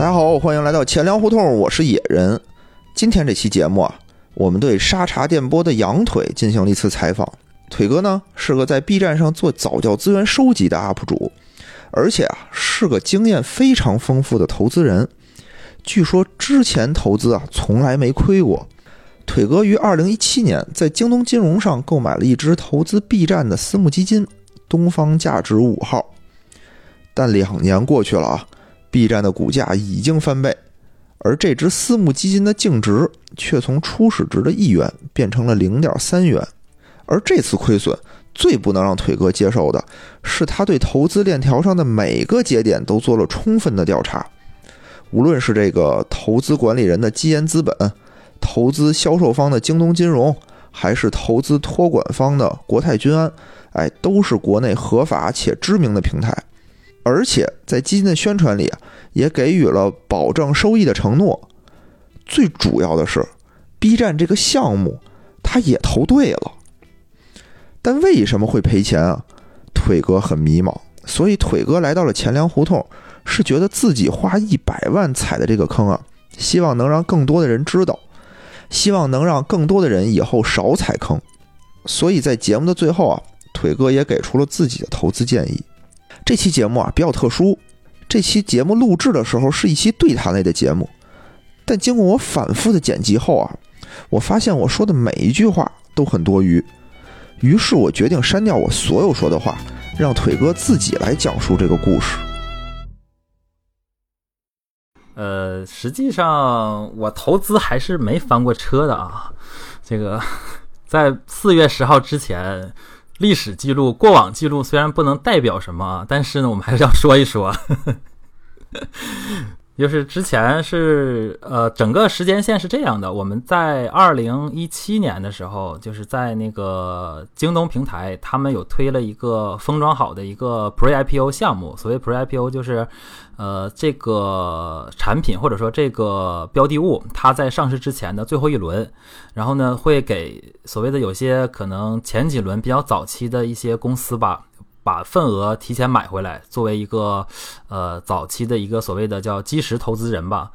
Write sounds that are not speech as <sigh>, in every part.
大家好，欢迎来到钱粮胡同，我是野人。今天这期节目啊，我们对沙茶电波的羊腿进行了一次采访。腿哥呢是个在 B 站上做早教资源收集的 UP 主，而且啊是个经验非常丰富的投资人。据说之前投资啊从来没亏过。腿哥于2017年在京东金融上购买了一只投资 B 站的私募基金——东方价值五号。但两年过去了啊，B 站的股价已经翻倍，而这只私募基金的净值却从初始值的一元变成了零点三元。而这次亏损最不能让腿哥接受的是，他对投资链条上的每个节点都做了充分的调查，无论是这个投资管理人的基岩资本，投资销售方的京东金融，还是投资托管方的国泰君安，哎，都是国内合法且知名的平台。而且在基金的宣传里啊，也给予了保证收益的承诺。最主要的是，B 站这个项目，他也投对了。但为什么会赔钱啊？腿哥很迷茫，所以腿哥来到了钱粮胡同，是觉得自己花一百万踩的这个坑啊，希望能让更多的人知道，希望能让更多的人以后少踩坑。所以在节目的最后啊，腿哥也给出了自己的投资建议。这期节目啊比较特殊，这期节目录制的时候是一期对谈类的节目，但经过我反复的剪辑后啊，我发现我说的每一句话都很多余。于是我决定删掉我所有说的话，让腿哥自己来讲述这个故事。呃，实际上我投资还是没翻过车的啊。这个在四月十号之前，历史记录、过往记录虽然不能代表什么，但是呢，我们还是要说一说。就是之前是呃，整个时间线是这样的。我们在二零一七年的时候，就是在那个京东平台，他们有推了一个封装好的一个 Pre IPO 项目。所谓 Pre IPO，就是呃，这个产品或者说这个标的物，它在上市之前的最后一轮，然后呢，会给所谓的有些可能前几轮比较早期的一些公司吧。把份额提前买回来，作为一个呃早期的一个所谓的叫基石投资人吧，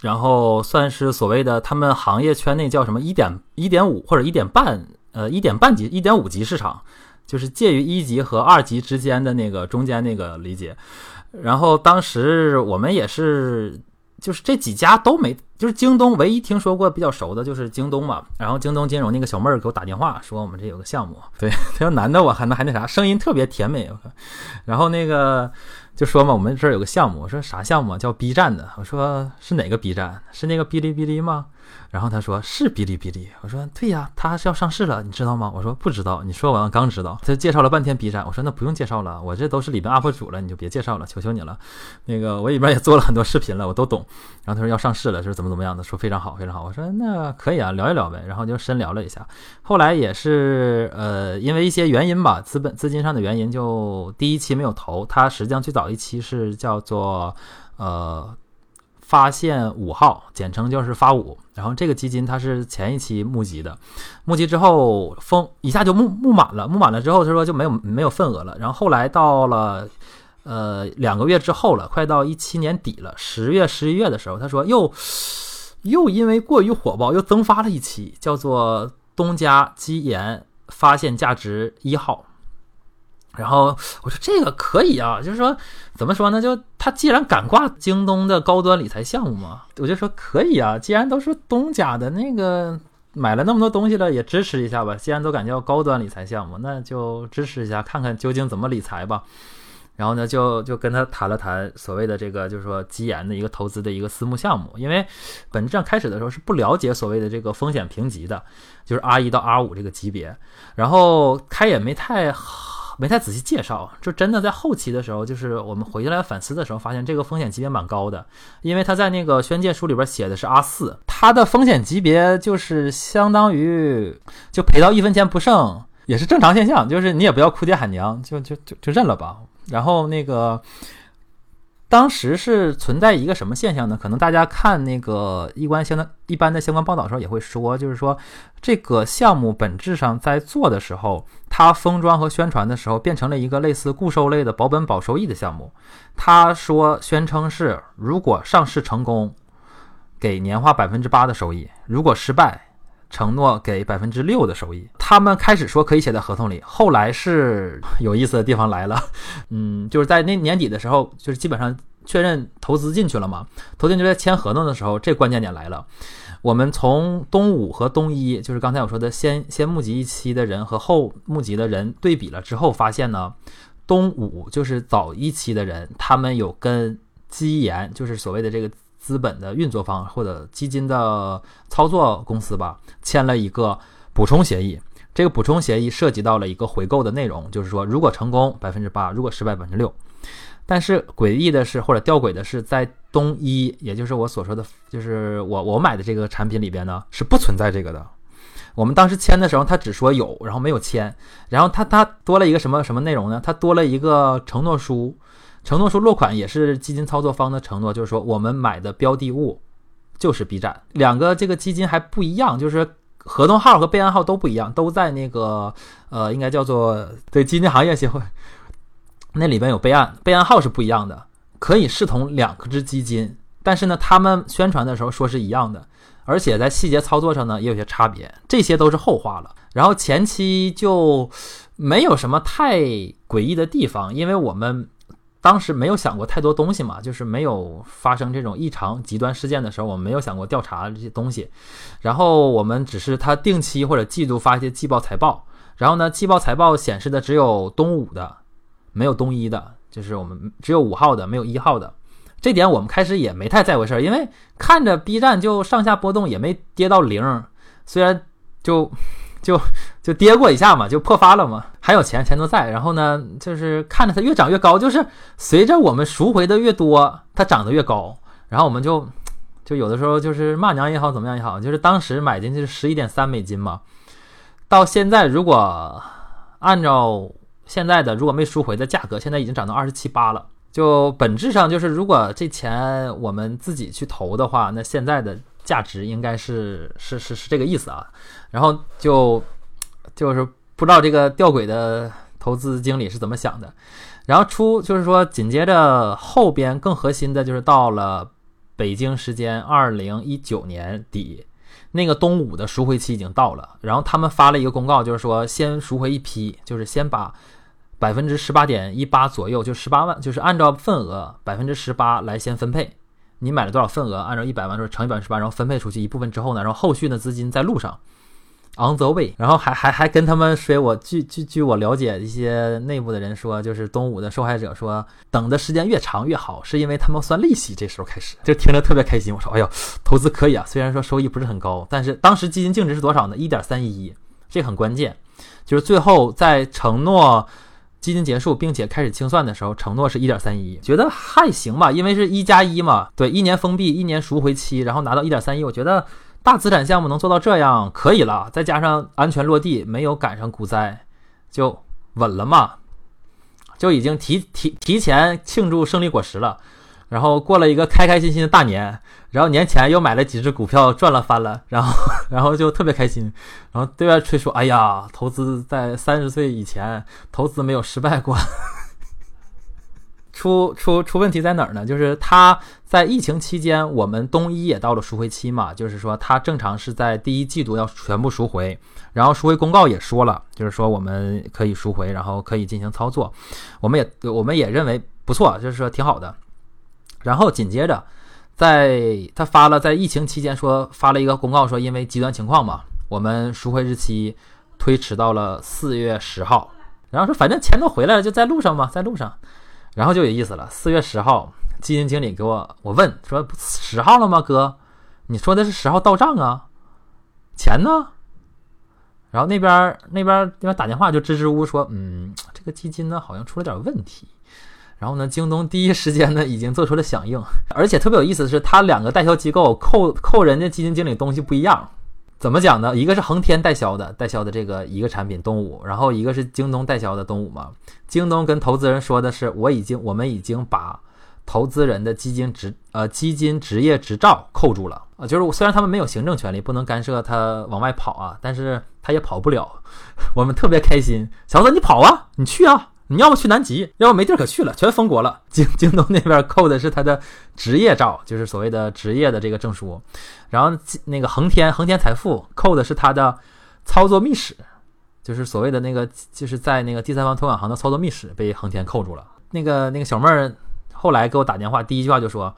然后算是所谓的他们行业圈内叫什么一点一点五或者一点半呃一点半级一点五级市场，就是介于一级和二级之间的那个中间那个理解。然后当时我们也是。就是这几家都没，就是京东唯一听说过比较熟的，就是京东嘛。然后京东金融那个小妹儿给我打电话说，我们这有个项目，对，<laughs> 她说男的我还能还那啥，声音特别甜美。然后那个就说嘛，我们这儿有个项目，我说啥项目？叫 B 站的。我说是哪个 B 站？是那个哔哩哔哩吗？然后他说是哔哩哔哩，我说对呀，他是要上市了，你知道吗？我说不知道，你说完刚知道。他介绍了半天 B 站，我说那不用介绍了，我这都是里边 UP 主了，你就别介绍了，求求你了。那个我里边也做了很多视频了，我都懂。然后他说要上市了，就是怎么怎么样的，说非常好，非常好。我说那可以啊，聊一聊呗。然后就深聊了一下。后来也是呃，因为一些原因吧，资本资金上的原因，就第一期没有投。他实际上最早一期是叫做呃。发现五号，简称就是发五。然后这个基金它是前一期募集的，募集之后封一下就募募满了，募满了之后他说就没有没有份额了。然后后来到了呃两个月之后了，快到一七年底了，十月十一月的时候，他说又又因为过于火爆又增发了一期，叫做东家基岩发现价值一号。然后我说这个可以啊，就是说怎么说呢？就他既然敢挂京东的高端理财项目嘛，我就说可以啊。既然都是东家的那个买了那么多东西了，也支持一下吧。既然都敢叫高端理财项目，那就支持一下，看看究竟怎么理财吧。然后呢，就就跟他谈了谈所谓的这个，就是说基研的一个投资的一个私募项目。因为本质上开始的时候是不了解所谓的这个风险评级的，就是 R 一到 R 五这个级别，然后他也没太好。没太仔细介绍，就真的在后期的时候，就是我们回来反思的时候，发现这个风险级别蛮高的，因为他在那个宣介书里边写的是阿四，他的风险级别就是相当于就赔到一分钱不剩，也是正常现象，就是你也不要哭爹喊娘，就就就就认了吧。然后那个当时是存在一个什么现象呢？可能大家看那个一关相当一般的相关报道的时候也会说，就是说这个项目本质上在做的时候，它封装和宣传的时候变成了一个类似固收类的保本保收益的项目。他说宣称是如果上市成功，给年化百分之八的收益；如果失败，承诺给百分之六的收益。他们开始说可以写在合同里，后来是有意思的地方来了，<laughs> 嗯，就是在那年底的时候，就是基本上确认投资进去了嘛。投进去在签合同的时候，这关键点来了。我们从东五和东一，就是刚才我说的先先募集一期的人和后募集的人对比了之后，发现呢，东五就是早一期的人，他们有跟基研，就是所谓的这个。资本的运作方或者基金的操作公司吧，签了一个补充协议。这个补充协议涉及到了一个回购的内容，就是说，如果成功百分之八，如果失败百分之六。但是诡异的是，或者吊诡的是，在东一，也就是我所说的，就是我我买的这个产品里边呢，是不存在这个的。我们当时签的时候，他只说有，然后没有签。然后他他多了一个什么什么内容呢？他多了一个承诺书。承诺书落款也是基金操作方的承诺，就是说我们买的标的物就是 B 站，两个这个基金还不一样，就是合同号和备案号都不一样，都在那个呃，应该叫做对基金行业协会那里边有备案，备案号是不一样的，可以视同两个只基金，但是呢，他们宣传的时候说是一样的，而且在细节操作上呢也有些差别，这些都是后话了。然后前期就没有什么太诡异的地方，因为我们。当时没有想过太多东西嘛，就是没有发生这种异常极端事件的时候，我们没有想过调查这些东西。然后我们只是他定期或者季度发一些季报财报，然后呢，季报财报显示的只有东五的，没有东一的，就是我们只有五号的，没有一号的。这点我们开始也没太在乎事儿，因为看着 B 站就上下波动，也没跌到零，虽然就。就就跌过一下嘛，就破发了嘛，还有钱钱都在。然后呢，就是看着它越涨越高，就是随着我们赎回的越多，它涨得越高。然后我们就就有的时候就是骂娘也好，怎么样也好，就是当时买进去是十一点三美金嘛，到现在如果按照现在的如果没赎回的价格，现在已经涨到二十七八了。就本质上就是如果这钱我们自己去投的话，那现在的。价值应该是是是是这个意思啊，然后就就是不知道这个吊诡的投资经理是怎么想的，然后出就是说紧接着后边更核心的就是到了北京时间二零一九年底，那个东五的赎回期已经到了，然后他们发了一个公告，就是说先赎回一批，就是先把百分之十八点一八左右，就十八万，就是按照份额百分之十八来先分配。你买了多少份额？按照一百万说乘以百分之八，然后分配出去一部分之后呢，然后后续的资金在路上，on the way。然后还还还跟他们说，我据据据我了解，一些内部的人说，就是东武的受害者说，等的时间越长越好，是因为他们算利息。这时候开始就听着特别开心。我说，哎呦，投资可以啊，虽然说收益不是很高，但是当时基金净值是多少呢？一点三一，这很关键。就是最后在承诺。基金结束，并且开始清算的时候，承诺是一点三一，觉得还行吧，因为是一加一嘛。对，一年封闭，一年赎回期，然后拿到一点三一，我觉得大资产项目能做到这样可以了。再加上安全落地，没有赶上股灾，就稳了嘛，就已经提提提前庆祝胜利果实了。然后过了一个开开心心的大年，然后年前又买了几只股票赚了翻了，然后然后就特别开心，然后对外吹说：“哎呀，投资在三十岁以前投资没有失败过。”出出出问题在哪儿呢？就是他在疫情期间，我们东一也到了赎回期嘛，就是说他正常是在第一季度要全部赎回，然后赎回公告也说了，就是说我们可以赎回，然后可以进行操作，我们也我们也认为不错，就是说挺好的。然后紧接着，在他发了在疫情期间说发了一个公告，说因为极端情况嘛，我们赎回日期推迟到了四月十号。然后说反正钱都回来了，就在路上嘛，在路上。然后就有意思了，四月十号，基金经理给我我问说十号了吗，哥？你说的是十号到账啊？钱呢？然后那边那边那边打电话就支支吾吾说，嗯，这个基金呢好像出了点问题。然后呢，京东第一时间呢已经做出了响应，而且特别有意思的是，他两个代销机构扣扣人家基金经理东西不一样，怎么讲呢？一个是恒天代销的，代销的这个一个产品东武，然后一个是京东代销的东武嘛。京东跟投资人说的是，我已经我们已经把投资人的基金执呃基金执业执照扣住了啊，就是虽然他们没有行政权利，不能干涉他往外跑啊，但是他也跑不了。<laughs> 我们特别开心，小子你跑啊，你去啊，你要么去南极，要么没地儿可去了，全封国了。京 <laughs> 京东那边扣的是他的职业照，就是所谓的职业的这个证书，然后那个恒天恒天财富扣的是他的操作密室，就是所谓的那个就是在那个第三方托管行的操作密室被恒天扣住了。那个那个小妹儿。后来给我打电话，第一句话就说：“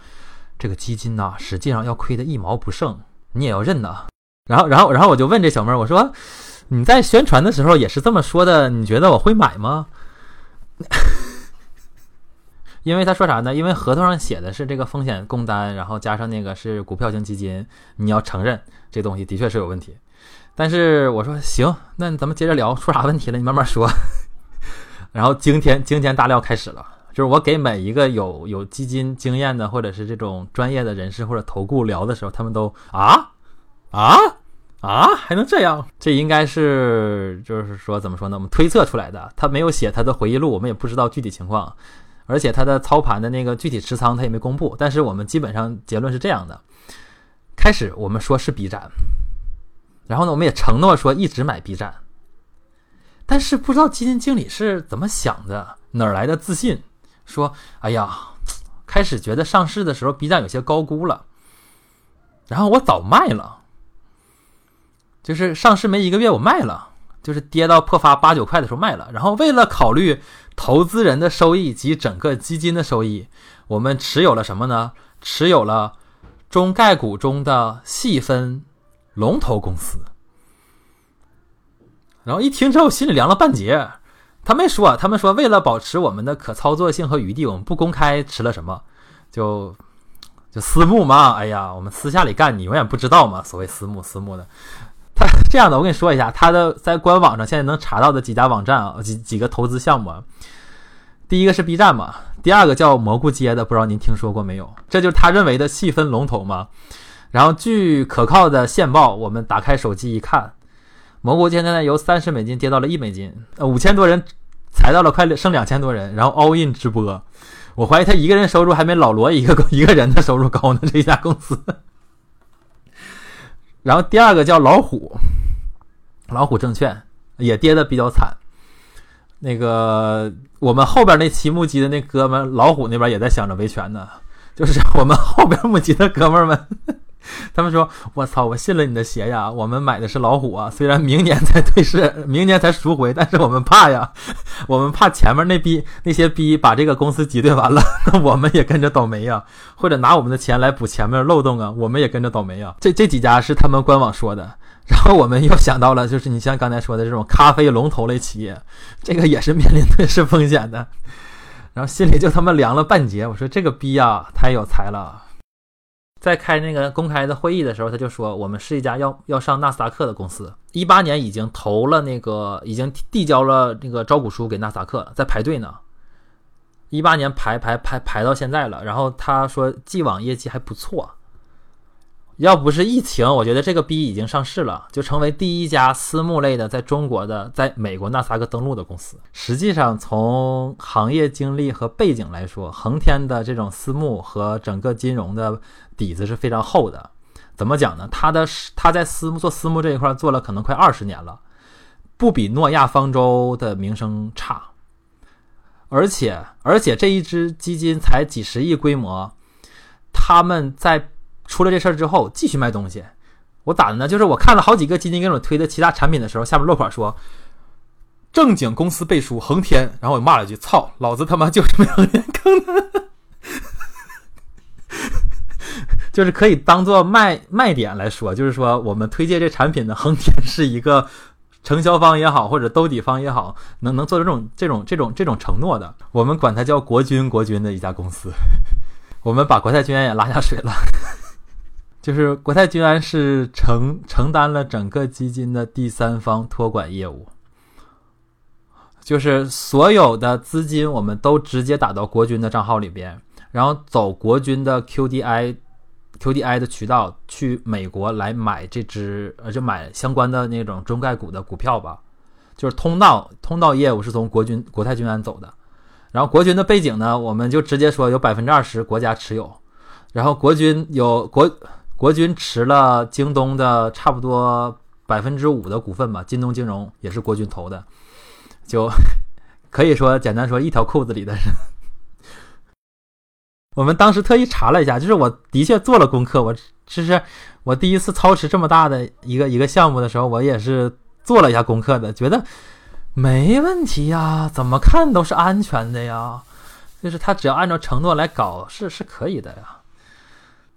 这个基金呐，实际上要亏的一毛不剩，你也要认呐。”然后，然后，然后我就问这小妹儿：“我说你在宣传的时候也是这么说的，你觉得我会买吗？” <laughs> 因为他说啥呢？因为合同上写的是这个风险共担，然后加上那个是股票型基金，你要承认这东西的确是有问题。但是我说行，那咱们接着聊，出啥问题了？你慢慢说。<laughs> 然后惊天惊天大料开始了。就是我给每一个有有基金经验的，或者是这种专业的人士或者投顾聊的时候，他们都啊啊啊，还能这样？这应该是就是说怎么说呢？我们推测出来的。他没有写他的回忆录，我们也不知道具体情况，而且他的操盘的那个具体持仓他也没公布。但是我们基本上结论是这样的：开始我们说是 B 站，然后呢，我们也承诺说一直买 B 站，但是不知道基金经理是怎么想的，哪儿来的自信？说，哎呀，开始觉得上市的时候 B 站有些高估了，然后我早卖了，就是上市没一个月我卖了，就是跌到破发八九块的时候卖了。然后为了考虑投资人的收益及整个基金的收益，我们持有了什么呢？持有了中概股中的细分龙头公司。然后一听之后，心里凉了半截。他没说，他们说为了保持我们的可操作性和余地，我们不公开吃了什么，就就私募嘛。哎呀，我们私下里干，你永远不知道嘛。所谓私募，私募的，这样的，我跟你说一下，他的在官网上现在能查到的几家网站啊，几几个投资项目，第一个是 B 站嘛，第二个叫蘑菇街的，不知道您听说过没有？这就是他认为的细分龙头嘛。然后据可靠的线报，我们打开手机一看。蘑菇街现在由三十美金跌到了一美金，呃，五千多人裁到了快剩两千多人，然后 all in 直播，我怀疑他一个人收入还没老罗一个 <laughs> 一个人的收入高呢。这家公司，然后第二个叫老虎，老虎证券也跌的比较惨。那个我们后边那期募集的那哥们老虎那边也在想着维权呢，<laughs> 就是我们后边募集的哥们们。<laughs> 他们说：“我操，我信了你的邪呀！我们买的是老虎啊，虽然明年才退市，<laughs> 明年才赎回，但是我们怕呀，我们怕前面那逼那些逼把这个公司挤兑完了，那我们也跟着倒霉呀，或者拿我们的钱来补前面漏洞啊，我们也跟着倒霉呀。这这几家是他们官网说的，<laughs> 然后我们又想到了，就是你像刚才说的这种咖啡龙头类企业，这个也是面临退市风险的，然后心里就他妈凉了半截。我说这个逼呀，太有才了。”在开那个公开的会议的时候，他就说我们是一家要要上纳斯达克的公司，一八年已经投了那个，已经递交了那个招股书给纳斯达克，在排队呢。一八年排排排排到现在了，然后他说既往业绩还不错。要不是疫情，我觉得这个 B 已经上市了，就成为第一家私募类的在中国的在美国纳斯达克登陆的公司。实际上，从行业经历和背景来说，恒天的这种私募和整个金融的底子是非常厚的。怎么讲呢？他的他在私募做私募这一块做了可能快二十年了，不比诺亚方舟的名声差。而且而且这一支基金才几十亿规模，他们在。出了这事儿之后，继续卖东西。我咋的呢？就是我看了好几个基金给我推的其他产品的时候，下面落款说正经公司背书恒天，然后我骂了一句：“操，老子他妈就是没有人坑的。<laughs> ”就是可以当做卖卖点来说，就是说我们推荐这产品的恒天 <laughs> 是一个承销方也好，或者兜底方也好，能能做出这种这种这种这种承诺的，我们管它叫国军国军的一家公司。<laughs> 我们把国泰君安也拉下水了。就是国泰君安是承承担了整个基金的第三方托管业务，就是所有的资金我们都直接打到国军的账号里边，然后走国军的 QDI QDI 的渠道去美国来买这只呃就买相关的那种中概股的股票吧，就是通道通道业务是从国军国泰君安走的，然后国军的背景呢，我们就直接说有百分之二十国家持有，然后国军有国国军持了京东的差不多百分之五的股份吧，京东金融也是国军投的，就 <laughs> 可以说简单说一条裤子里的人。<laughs> 我们当时特意查了一下，就是我的确做了功课，我其实我第一次操持这么大的一个一个项目的时候，我也是做了一下功课的，觉得没问题呀，怎么看都是安全的呀，就是他只要按照承诺来搞，是是可以的呀。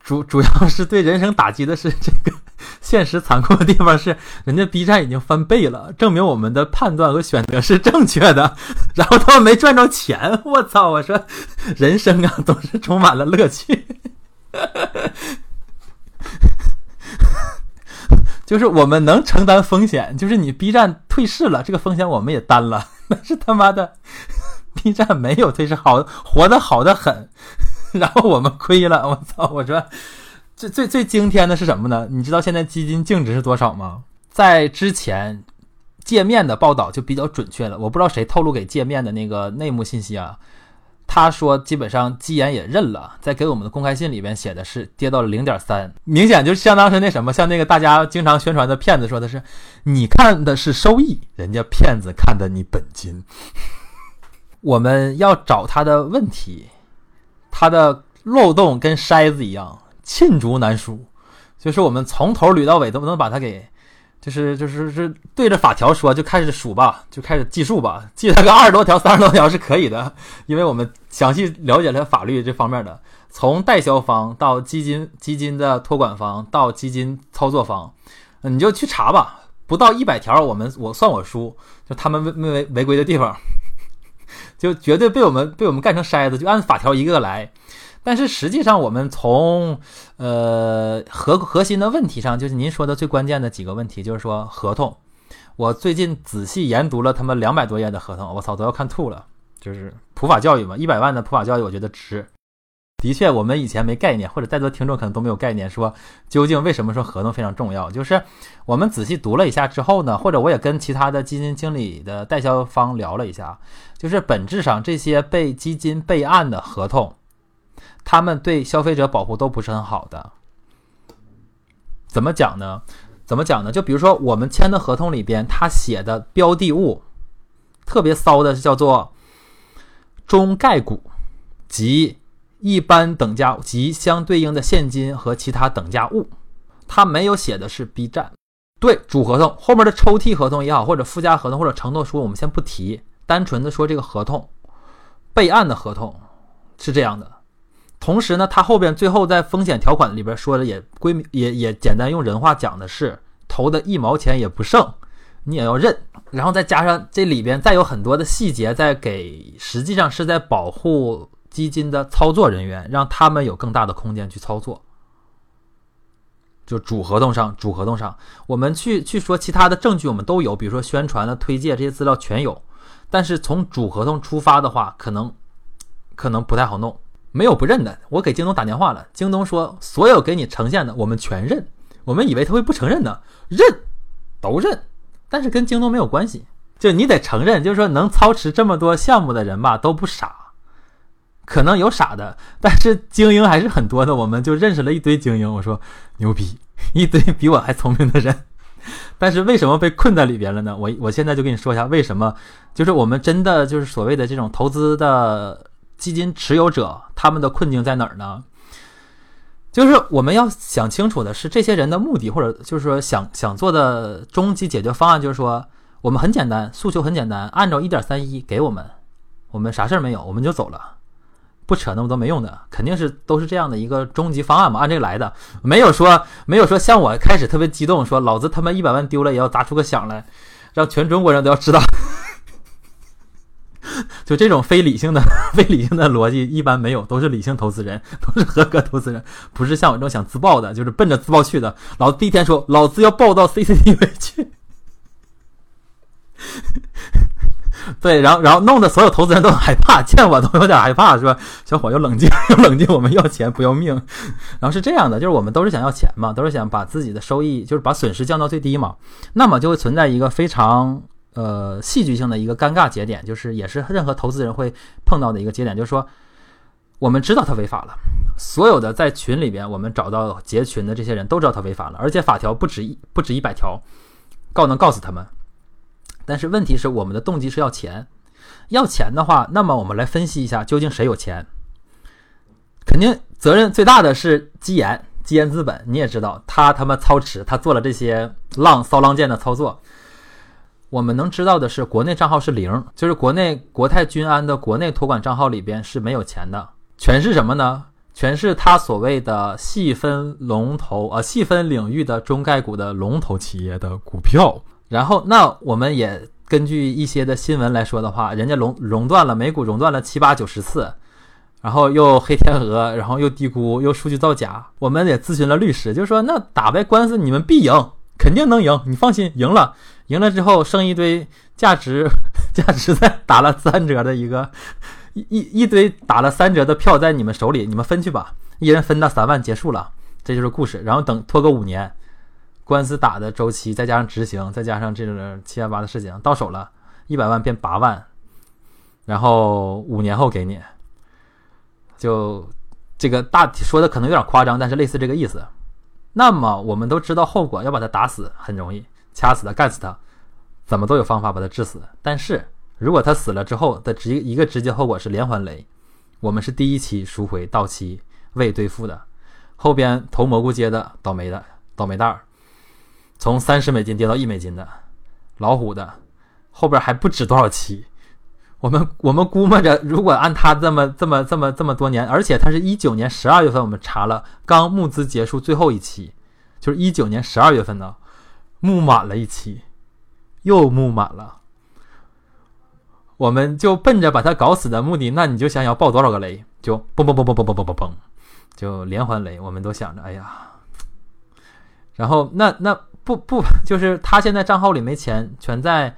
主主要是对人生打击的是这个 <laughs> 现实残酷的地方是，人家 B 站已经翻倍了，证明我们的判断和选择是正确的，<laughs> 然后他们没赚着钱，我操！我说人生啊，总是充满了乐趣，<laughs> 就是我们能承担风险，就是你 B 站退市了，这个风险我们也担了，但是他妈的 B 站没有退市，好活得好的很。然后我们亏了，我操！我说，最最最惊天的是什么呢？你知道现在基金净值是多少吗？在之前界面的报道就比较准确了，我不知道谁透露给界面的那个内幕信息啊。他说基本上基研也认了，在给我们的公开信里边写的是跌到了零点三，明显就相当是那什么，像那个大家经常宣传的骗子说的是，你看的是收益，人家骗子看的你本金。<laughs> 我们要找他的问题。它的漏洞跟筛子一样，罄竹难书，就是我们从头捋到尾都不能把它给，就是就是是对着法条说，就开始数吧，就开始计数吧，记它个二十多条、三十多条是可以的，因为我们详细了解了法律这方面的，从代销方到基金基金的托管方到基金操作方，你就去查吧，不到一百条，我们我算我输，就他们违违违规的地方。就绝对被我们被我们干成筛子，就按法条一个个来。但是实际上，我们从呃核核心的问题上，就是您说的最关键的几个问题，就是说合同。我最近仔细研读了他们两百多页的合同，我操，都要看吐了。就是普法教育嘛，一百万的普法教育，我觉得值。的确，我们以前没概念，或者在座听众可能都没有概念，说究竟为什么说合同非常重要？就是我们仔细读了一下之后呢，或者我也跟其他的基金经理的代销方聊了一下，就是本质上这些被基金备案的合同，他们对消费者保护都不是很好的。怎么讲呢？怎么讲呢？就比如说我们签的合同里边，他写的标的物特别骚的，叫做中概股及。一般等价及相对应的现金和其他等价物，它没有写的是 B 站。对主合同后面的抽屉合同也好，或者附加合同或者承诺书，我们先不提，单纯的说这个合同备案的合同是这样的。同时呢，它后边最后在风险条款里边说的也归也也简单用人话讲的是，投的一毛钱也不剩，你也要认。然后再加上这里边再有很多的细节在给，实际上是在保护。基金的操作人员，让他们有更大的空间去操作。就主合同上，主合同上，我们去去说其他的证据，我们都有，比如说宣传的推介这些资料全有。但是从主合同出发的话，可能可能不太好弄。没有不认的，我给京东打电话了，京东说所有给你呈现的我们全认。我们以为他会不承认呢，认都认，但是跟京东没有关系。就你得承认，就是说能操持这么多项目的人吧，都不傻。可能有傻的，<laughs> 但是精英还是很多的。我们就认识了一堆精英，我说牛逼，<laughs> 一堆比我还聪明的人。<laughs> 但是为什么被困在里边了呢？我我现在就跟你说一下为什么。就是我们真的就是所谓的这种投资的基金持有者，他们的困境在哪儿呢？就是我们要想清楚的是，这些人的目的或者就是说想想做的终极解决方案，就是说我们很简单，诉求很简单，按照一点三一给我们，我们啥事儿没有，我们就走了。不扯那么多没用的，肯定是都是这样的一个终极方案嘛，按这个来的，没有说没有说像我开始特别激动，说老子他妈一百万丢了也要砸出个响来，让全中国人都要知道，<laughs> 就这种非理性的 <laughs> 非理性的逻辑一般没有，都是理性投资人，<laughs> 都是合格投资人，不是像我这种想自爆的，就是奔着自爆去的。老子第一天说，老子要爆到 CCTV 去。<laughs> 对，然后然后弄得所有投资人都很害怕，见我都有点害怕，是吧小伙要冷静，<laughs> 要冷静，我们要钱不要命。然后是这样的，就是我们都是想要钱嘛，都是想把自己的收益，就是把损失降到最低嘛。那么就会存在一个非常呃戏剧性的一个尴尬节点，就是也是任何投资人会碰到的一个节点，就是说我们知道他违法了，所有的在群里边我们找到结群的这些人都知道他违法了，而且法条不止一不止一百条，告能告死他们。但是问题是我们的动机是要钱，要钱的话，那么我们来分析一下究竟谁有钱。肯定责任最大的是基岩，基岩资本。你也知道，他他妈操持，他做了这些浪骚浪贱的操作。我们能知道的是，国内账号是零，就是国内国泰君安的国内托管账号里边是没有钱的，全是什么呢？全是他所谓的细分龙头呃细分领域的中概股的龙头企业的股票。然后，那我们也根据一些的新闻来说的话，人家垄熔断了美股，熔断了七八九十次。然后又黑天鹅，然后又低估，又数据造假，我们也咨询了律师，就是说那打败官司你们必赢，肯定能赢，你放心，赢了，赢了之后剩一堆价值 <laughs> 价值在打了三折的一个一一堆打了三折的票在你们手里，你们分去吧，一人分到三万，结束了，这就是故事。然后等拖个五年，官司打的周期再加上执行，再加上这种七万八的事情到手了，一百万变八万，然后五年后给你。就这个大体说的可能有点夸张，但是类似这个意思。那么我们都知道后果，要把他打死很容易，掐死他，干死他，怎么都有方法把他致死。但是如果他死了之后的直一个直接后果是连环雷，我们是第一期赎回到期未兑付的，后边投蘑菇街的倒霉的倒霉蛋儿，从三十美金跌到一美金的老虎的，后边还不止多少期。我们我们估摸着，如果按他这么这么这么这么多年，而且他是一九年十二月份，我们查了，刚募资结束最后一期，就是一九年十二月份呢，募满了一期，又募满了，我们就奔着把他搞死的目的，那你就想要爆多少个雷，就嘣嘣嘣嘣嘣嘣嘣嘣嘣，就连环雷，我们都想着，哎呀，然后那那不不 <laughs> 就是他现在账号里没钱，全在。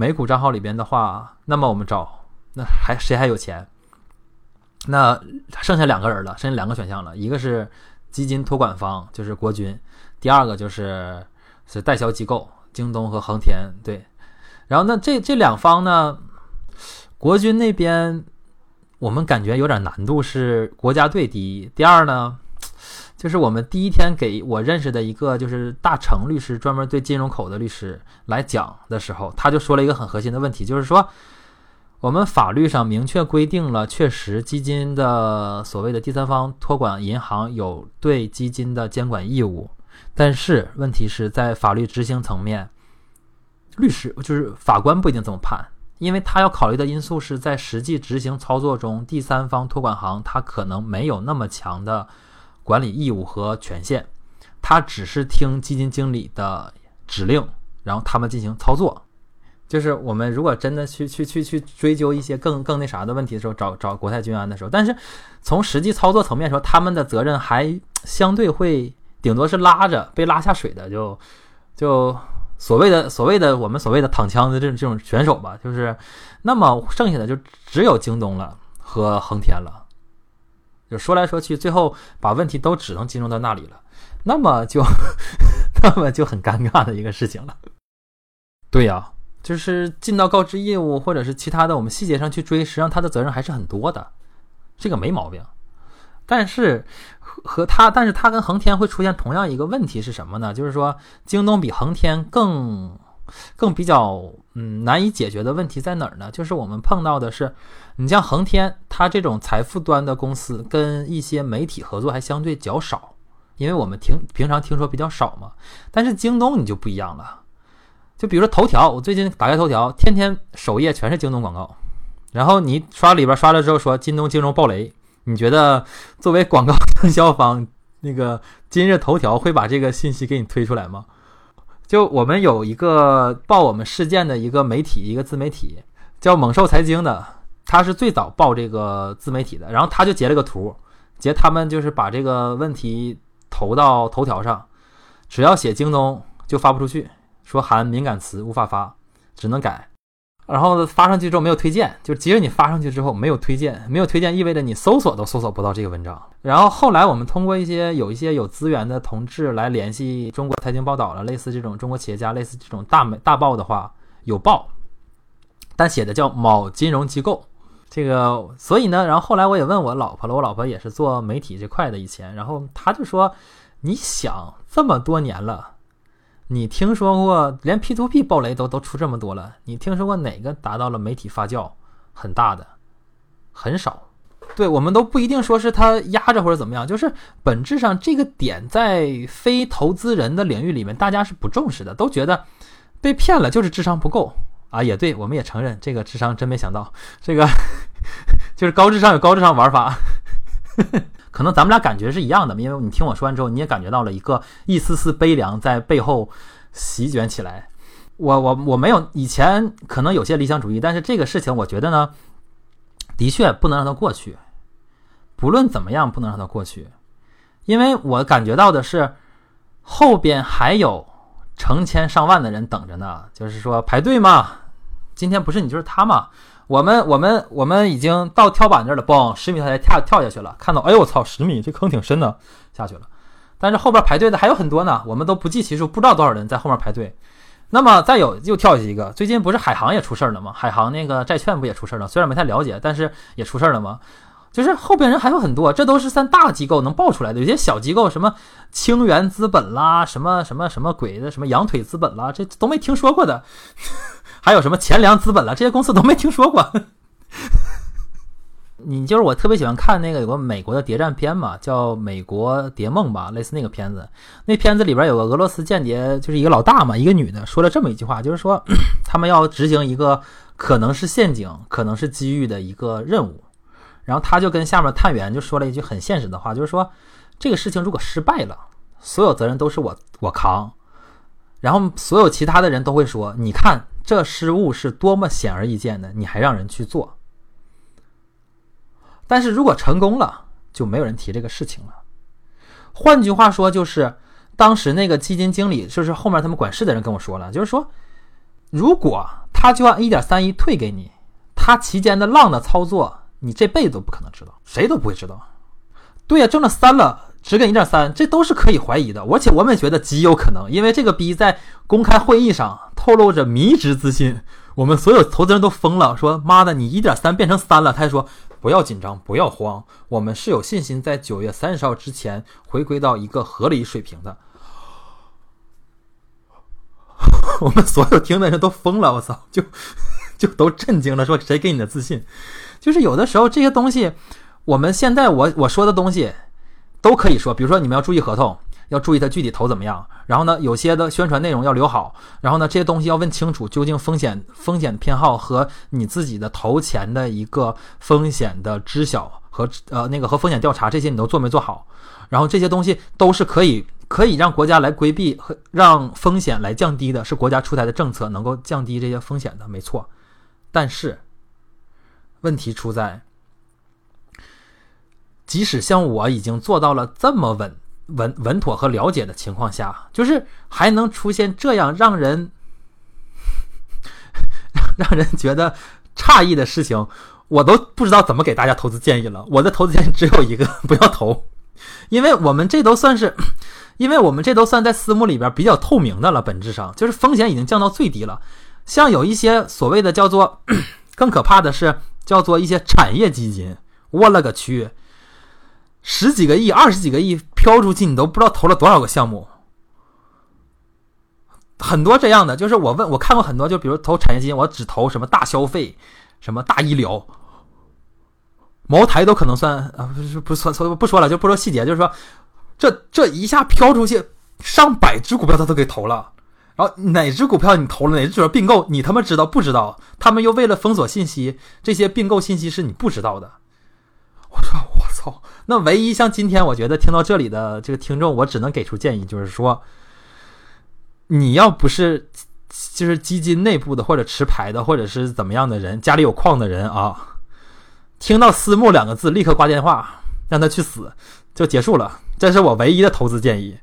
美股账号里边的话，那么我们找那还谁还有钱？那剩下两个人了，剩下两个选项了，一个是基金托管方，就是国军；第二个就是是代销机构，京东和恒天。对，然后那这这两方呢，国军那边我们感觉有点难度，是国家队第一，第二呢？就是我们第一天给我认识的一个就是大成律师，专门对金融口的律师来讲的时候，他就说了一个很核心的问题，就是说我们法律上明确规定了，确实基金的所谓的第三方托管银行有对基金的监管义务，但是问题是在法律执行层面，律师就是法官不一定这么判，因为他要考虑的因素是在实际执行操作中，第三方托管行他可能没有那么强的。管理义务和权限，他只是听基金经理的指令，然后他们进行操作。就是我们如果真的去去去去追究一些更更那啥的问题的时候，找找国泰君安的时候，但是从实际操作层面说，他们的责任还相对会顶多是拉着被拉下水的，就就所谓的所谓的我们所谓的躺枪的这种这种选手吧。就是那么剩下的就只有京东了和恒天了。就说来说去，最后把问题都只能集中到那里了，那么就 <laughs> 那么就很尴尬的一个事情了。对呀，就是尽到告知义务，或者是其他的，我们细节上去追，实际上他的责任还是很多的，这个没毛病。但是和他，但是他跟恒天会出现同样一个问题是什么呢？就是说，京东比恒天更。更比较嗯难以解决的问题在哪儿呢？就是我们碰到的是，你像恒天，它这种财富端的公司跟一些媒体合作还相对较少，因为我们听平常听说比较少嘛。但是京东你就不一样了，就比如说头条，我最近打开头条，天天首页全是京东广告，然后你刷里边刷了之后说京东金融暴雷，你觉得作为广告营销方，那个今日头条会把这个信息给你推出来吗？就我们有一个报我们事件的一个媒体，一个自媒体叫猛兽财经的，他是最早报这个自媒体的。然后他就截了个图，截他们就是把这个问题投到头条上，只要写京东就发不出去，说含敏感词无法发，只能改。然后发上去之后没有推荐，就即使你发上去之后没有推荐，没有推荐意味着你搜索都搜索不到这个文章。然后后来我们通过一些有一些有资源的同志来联系中国财经报道了，类似这种中国企业家，类似这种大美大报的话，有报，但写的叫某金融机构。这个，所以呢，然后后来我也问我老婆了，我老婆也是做媒体这块的以前，然后她就说：“你想这么多年了，你听说过连 P to P 爆雷都都出这么多了，你听说过哪个达到了媒体发酵很大的？很少。对我们都不一定说是他压着或者怎么样，就是本质上这个点在非投资人的领域里面，大家是不重视的，都觉得被骗了就是智商不够。”啊，也对，我们也承认这个智商真没想到，这个就是高智商有高智商玩法，<laughs> 可能咱们俩感觉是一样的，因为你听我说完之后，你也感觉到了一个一丝丝悲凉在背后席卷起来。我我我没有以前可能有些理想主义，但是这个事情我觉得呢，的确不能让它过去，不论怎么样不能让它过去，因为我感觉到的是后边还有。成千上万的人等着呢，就是说排队嘛。今天不是你就是他嘛。我们我们我们已经到跳板这儿了，嘣，十米他才跳跳下去了。看到，哎呦我操，十米这坑挺深的，下去了。但是后边排队的还有很多呢，我们都不计其数，不知道多少人在后面排队。那么再有又跳下一个，最近不是海航也出事儿了吗？海航那个债券不也出事儿了？虽然没太了解，但是也出事儿了吗？就是后边人还有很多，这都是算大机构能爆出来的。有些小机构，什么清源资本啦，什么什么什么鬼的，什么羊腿资本啦，这都没听说过的。<laughs> 还有什么钱粮资本啦，这些公司都没听说过。<laughs> 你就是我特别喜欢看那个有个美国的谍战片嘛，叫《美国谍梦》吧，类似那个片子。那片子里边有个俄罗斯间谍，就是一个老大嘛，一个女的，说了这么一句话，就是说 <clears throat> 他们要执行一个可能是陷阱，可能是机遇的一个任务。然后他就跟下面探员就说了一句很现实的话，就是说，这个事情如果失败了，所有责任都是我我扛。然后所有其他的人都会说，你看这失误是多么显而易见的，你还让人去做。但是如果成功了，就没有人提这个事情了。换句话说，就是当时那个基金经理，就是后面他们管事的人跟我说了，就是说，如果他就按一点三一退给你，他期间的浪的操作。你这辈子都不可能知道，谁都不会知道。对呀，挣了三了，只给一点三，这都是可以怀疑的。而且我们也觉得极有可能，因为这个逼在公开会议上透露着迷之自信，我们所有投资人都疯了，说妈的，你一点三变成三了。他还说不要紧张，不要慌，我们是有信心在九月三十号之前回归到一个合理水平的。<laughs> 我们所有听的人都疯了，我操，就 <laughs> 就都震惊了，说谁给你的自信？就是有的时候这些东西，我们现在我我说的东西，都可以说，比如说你们要注意合同，要注意它具体投怎么样，然后呢，有些的宣传内容要留好，然后呢，这些东西要问清楚，究竟风险风险偏好和你自己的投钱的一个风险的知晓和呃那个和风险调查这些你都做没做好，然后这些东西都是可以可以让国家来规避和让风险来降低的，是国家出台的政策能够降低这些风险的，没错，但是。问题出在，即使像我已经做到了这么稳稳稳妥和了解的情况下，就是还能出现这样让人 <laughs> 让人觉得诧异的事情，我都不知道怎么给大家投资建议了。我的投资建议只有一个：不要投，因为我们这都算是，<clears throat> 因为我们这都算在私募里边比较透明的了。本质上就是风险已经降到最低了。像有一些所谓的叫做 <clears throat> 更可怕的是。叫做一些产业基金，我勒个去，十几个亿、二十几个亿飘出去，你都不知道投了多少个项目。很多这样的，就是我问我看过很多，就比如投产业基金，我只投什么大消费、什么大医疗、茅台都可能算啊，不是不算错不说了，就不说细节，就是说这这一下飘出去上百只股票，他都给投了。然后哪只股票你投了，哪只主要并购，你他妈知道不知道？他们又为了封锁信息，这些并购信息是你不知道的。我说我操！那唯一像今天，我觉得听到这里的这个听众，我只能给出建议，就是说，你要不是就是基金内部的或者持牌的或者是怎么样的人，家里有矿的人啊，听到私募两个字，立刻挂电话，让他去死，就结束了。这是我唯一的投资建议。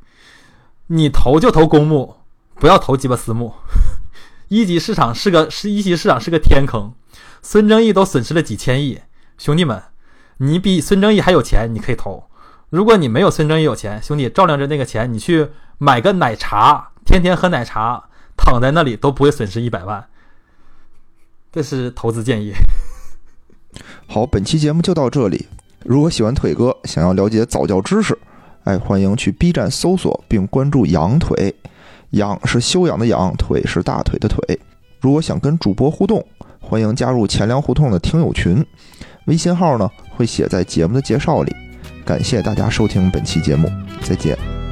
你投就投公募。不要投鸡巴私募，<laughs> 一级市场是个是一级市场是个天坑，孙正义都损失了几千亿，兄弟们，你比孙正义还有钱，你可以投。如果你没有孙正义有钱，兄弟照亮着那个钱，你去买个奶茶，天天喝奶茶，躺在那里都不会损失一百万。这是投资建议。<laughs> 好，本期节目就到这里。如果喜欢腿哥，想要了解早教知识，哎，欢迎去 B 站搜索并关注“羊腿”，养是修养的养，腿是大腿的腿。如果想跟主播互动，欢迎加入钱粮胡同的听友群，微信号呢会写在节目的介绍里。感谢大家收听本期节目，再见。